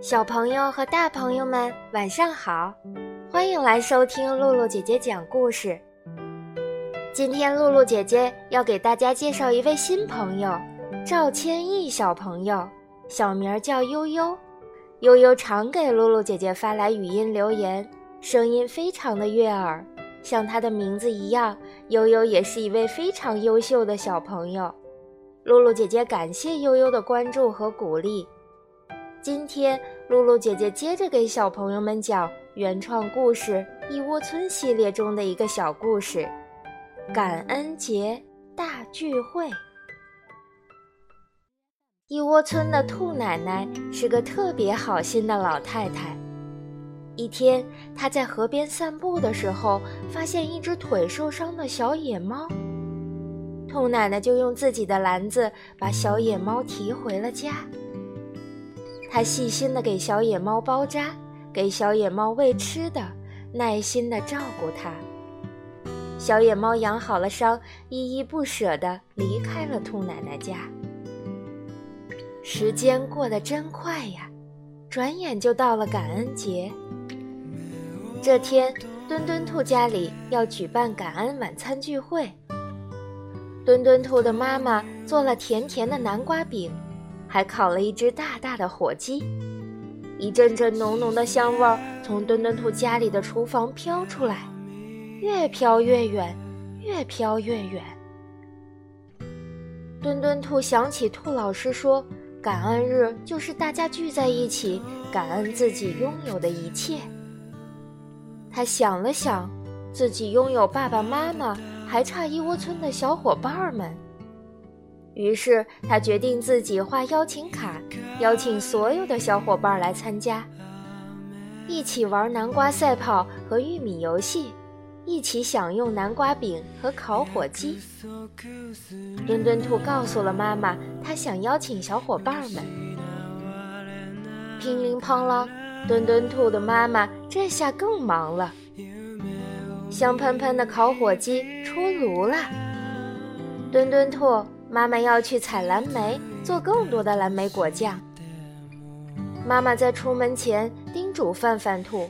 小朋友和大朋友们，晚上好！欢迎来收听露露姐姐讲故事。今天露露姐姐要给大家介绍一位新朋友，赵千亿小朋友，小名叫悠悠。悠悠常给露露姐姐发来语音留言，声音非常的悦耳。像她的名字一样，悠悠也是一位非常优秀的小朋友。露露姐姐感谢悠悠的关注和鼓励。今天，露露姐姐接着给小朋友们讲原创故事《一窝村》系列中的一个小故事——感恩节大聚会。一窝村的兔奶奶是个特别好心的老太太。一天，她在河边散步的时候，发现一只腿受伤的小野猫。兔奶奶就用自己的篮子把小野猫提回了家。他细心地给小野猫包扎，给小野猫喂吃的，耐心地照顾它。小野猫养好了伤，依依不舍地离开了兔奶奶家。时间过得真快呀，转眼就到了感恩节。这天，墩墩兔家里要举办感恩晚餐聚会。墩墩兔的妈妈做了甜甜的南瓜饼。还烤了一只大大的火鸡，一阵阵浓浓的香味儿从墩墩兔家里的厨房飘出来，越飘越远，越飘越远。墩墩兔想起兔老师说，感恩日就是大家聚在一起，感恩自己拥有的一切。他想了想，自己拥有爸爸妈妈，还差一窝村的小伙伴们。于是他决定自己画邀请卡，邀请所有的小伙伴来参加，一起玩南瓜赛跑和玉米游戏，一起享用南瓜饼和烤火鸡。墩墩兔告诉了妈妈，他想邀请小伙伴们。乒铃乓啷，墩墩兔的妈妈这下更忙了。香喷喷的烤火鸡出炉了，墩墩兔。妈妈要去采蓝莓，做更多的蓝莓果酱。妈妈在出门前叮嘱范范兔，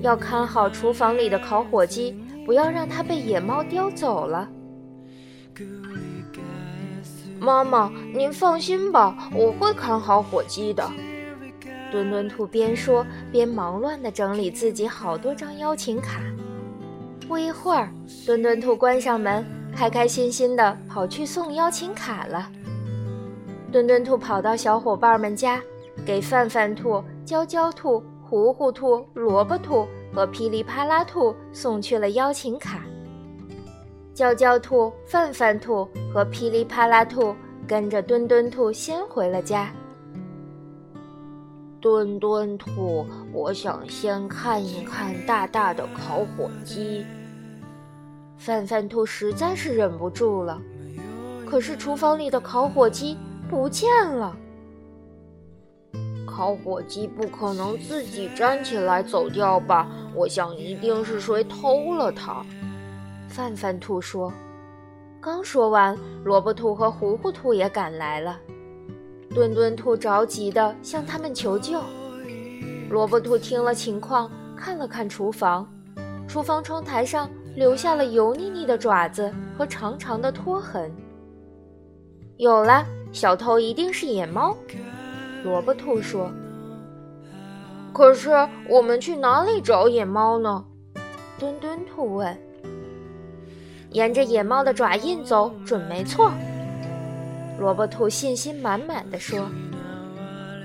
要看好厨房里的烤火鸡，不要让它被野猫叼走了。妈妈，您放心吧，我会看好火鸡的。墩墩兔边说边忙乱地整理自己好多张邀请卡。不一会儿，墩墩兔关上门。开开心心地跑去送邀请卡了。墩墩兔跑到小伙伴们家，给范范兔、娇娇兔、糊糊兔、萝卜兔和噼里啪啦兔送去了邀请卡。娇娇兔、范范兔和噼里啪啦兔跟着墩墩兔先回了家。墩墩兔，我想先看一看大大的烤火鸡。范范兔实在是忍不住了，可是厨房里的烤火鸡不见了。烤火鸡不可能自己站起来走掉吧？我想一定是谁偷了它。范范兔说。刚说完，萝卜兔和糊糊兔也赶来了。墩墩兔着急地向他们求救。萝卜兔听了情况，看了看厨房，厨房窗台上。留下了油腻腻的爪子和长长的拖痕。有了，小偷一定是野猫。萝卜兔说：“可是我们去哪里找野猫呢？”墩墩兔问。“沿着野猫的爪印走，准没错。”萝卜兔信心满满的说。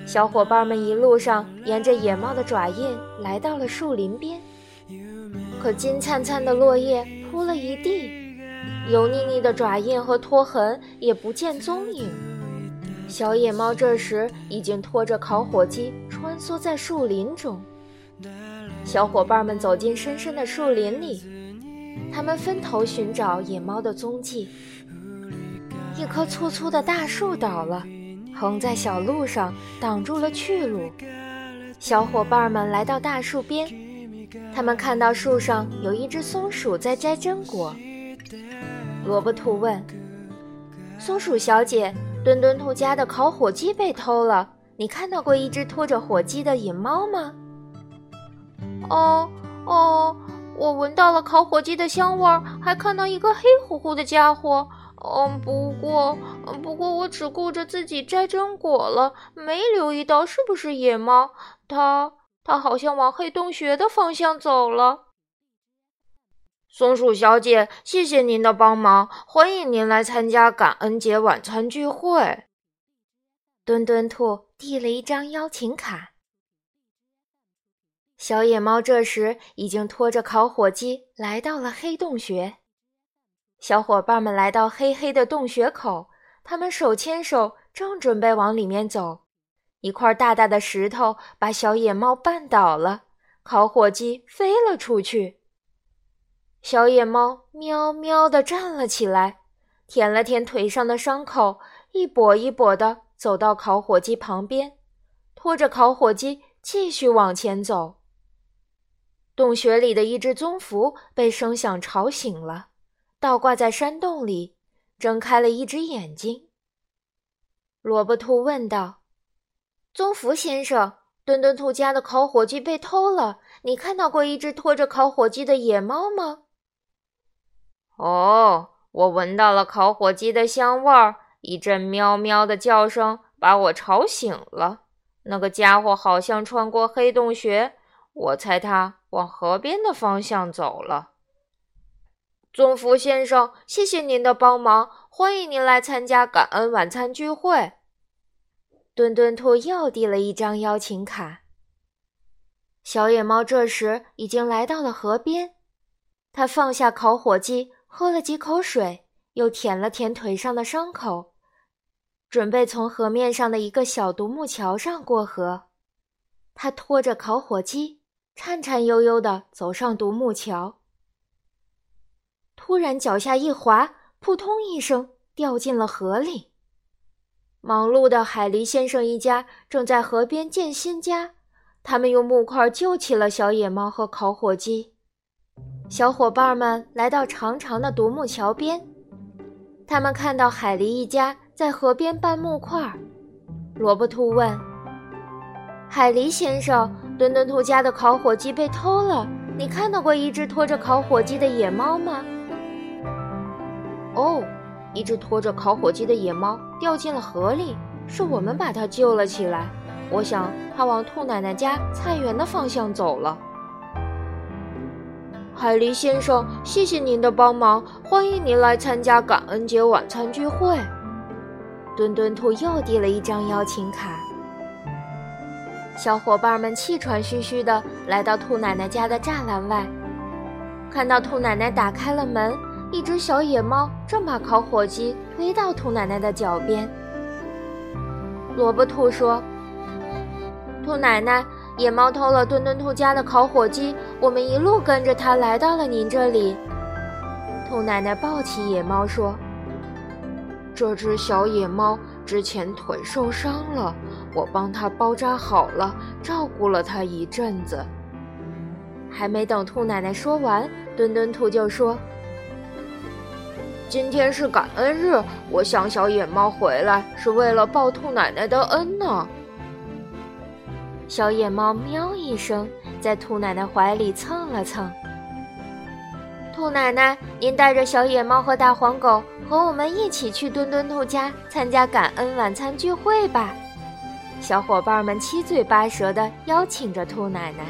小伙伴们一路上沿着野猫的爪印来到了树林边。可金灿灿的落叶铺了一地，油腻腻的爪印和拖痕也不见踪影。小野猫这时已经拖着烤火鸡穿梭在树林中。小伙伴们走进深深的树林里，他们分头寻找野猫的踪迹。一棵粗粗的大树倒了，横在小路上挡住了去路。小伙伴们来到大树边，他们看到树上有一只松鼠在摘榛果。萝卜兔问：“松鼠小姐，墩墩兔家的烤火鸡被偷了，你看到过一只拖着火鸡的野猫吗？”“哦哦，我闻到了烤火鸡的香味儿，还看到一个黑乎乎的家伙。嗯，不过，不过我只顾着自己摘榛果了，没留意到是不是野猫。它，它好像往黑洞穴的方向走了。”松鼠小姐，谢谢您的帮忙，欢迎您来参加感恩节晚餐聚会。墩墩兔递了一张邀请卡。小野猫这时已经拖着烤火鸡来到了黑洞穴。小伙伴们来到黑黑的洞穴口，他们手牵手，正准备往里面走，一块大大的石头把小野猫绊倒了，烤火鸡飞了出去。小野猫喵喵地站了起来，舔了舔腿上的伤口，一跛一跛地走到烤火鸡旁边，拖着烤火鸡继续往前走。洞穴里的一只棕蝠被声响吵醒了，倒挂在山洞里，睁开了一只眼睛。萝卜兔问道：“棕蝠先生，墩墩兔家的烤火鸡被偷了，你看到过一只拖着烤火鸡的野猫吗？”哦，我闻到了烤火鸡的香味儿，一阵喵喵的叫声把我吵醒了。那个家伙好像穿过黑洞穴，我猜他往河边的方向走了。棕蝠先生，谢谢您的帮忙，欢迎您来参加感恩晚餐聚会。墩墩兔又递了一张邀请卡。小野猫这时已经来到了河边，它放下烤火鸡。喝了几口水，又舔了舔腿上的伤口，准备从河面上的一个小独木桥上过河。他拖着烤火鸡，颤颤悠悠地走上独木桥。突然，脚下一滑，扑通一声掉进了河里。忙碌的海狸先生一家正在河边建新家，他们用木块救起了小野猫和烤火鸡。小伙伴们来到长长的独木桥边，他们看到海狸一家在河边搬木块。萝卜兔问：“海狸先生，墩墩兔家的烤火鸡被偷了，你看到过一只拖着烤火鸡的野猫吗？”“哦，一只拖着烤火鸡的野猫掉进了河里，是我们把它救了起来。我想它往兔奶奶家菜园的方向走了。”海狸先生，谢谢您的帮忙，欢迎您来参加感恩节晚餐聚会。墩墩兔又递了一张邀请卡。小伙伴们气喘吁吁地来到兔奶奶家的栅栏外，看到兔奶奶打开了门，一只小野猫正把烤火鸡推到兔奶奶的脚边。萝卜兔说：“兔奶奶。”野猫偷了墩墩兔家的烤火鸡，我们一路跟着它来到了您这里。兔奶奶抱起野猫说：“这只小野猫之前腿受伤了，我帮它包扎好了，照顾了它一阵子。”还没等兔奶奶说完，墩墩兔就说：“今天是感恩日，我想小野猫回来是为了报兔奶奶的恩呢。”小野猫喵一声，在兔奶奶怀里蹭了蹭。兔奶奶，您带着小野猫和大黄狗和我们一起去墩墩兔家参加感恩晚餐聚会吧！小伙伴们七嘴八舌地邀请着兔奶奶。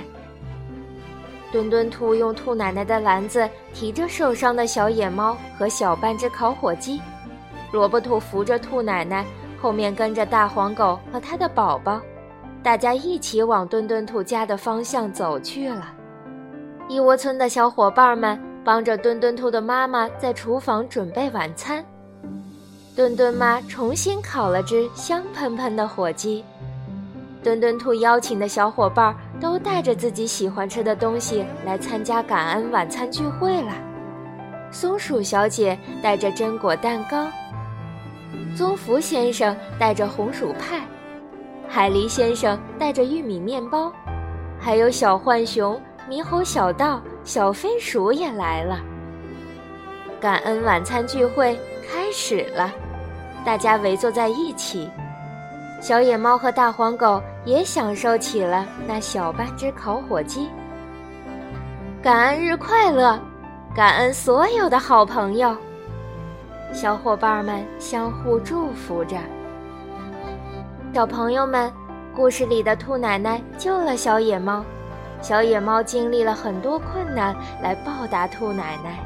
墩墩兔用兔奶奶的篮子提着受伤的小野猫和小半只烤火鸡，萝卜兔扶着兔奶奶，后面跟着大黄狗和它的宝宝。大家一起往墩墩兔家的方向走去了。一窝村的小伙伴们帮着墩墩兔的妈妈在厨房准备晚餐。墩墩妈重新烤了只香喷喷的火鸡。墩墩兔邀请的小伙伴都带着自己喜欢吃的东西来参加感恩晚餐聚会了。松鼠小姐带着榛果蛋糕，棕蝠先生带着红薯派。海狸先生带着玉米面包，还有小浣熊、猕猴小道、小飞鼠也来了。感恩晚餐聚会开始了，大家围坐在一起。小野猫和大黄狗也享受起了那小半只烤火鸡。感恩日快乐！感恩所有的好朋友，小伙伴们相互祝福着。小朋友们，故事里的兔奶奶救了小野猫，小野猫经历了很多困难来报答兔奶奶。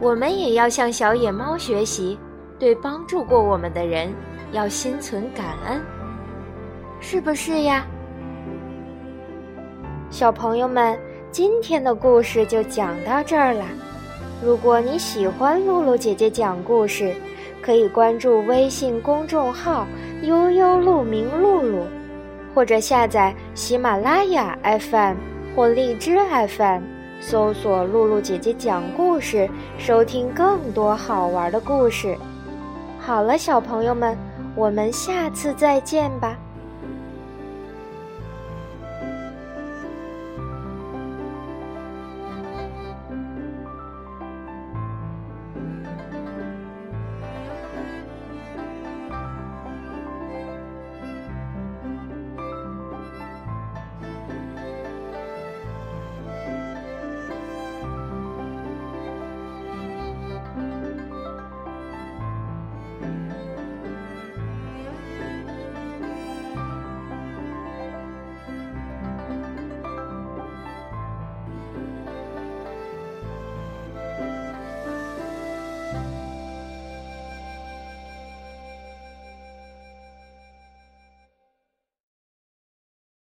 我们也要向小野猫学习，对帮助过我们的人要心存感恩，是不是呀？小朋友们。今天的故事就讲到这儿了。如果你喜欢露露姐姐讲故事，可以关注微信公众号“悠悠鹿鸣露露”，或者下载喜马拉雅 FM 或荔枝 FM，搜索“露露姐姐讲故事”，收听更多好玩的故事。好了，小朋友们，我们下次再见吧。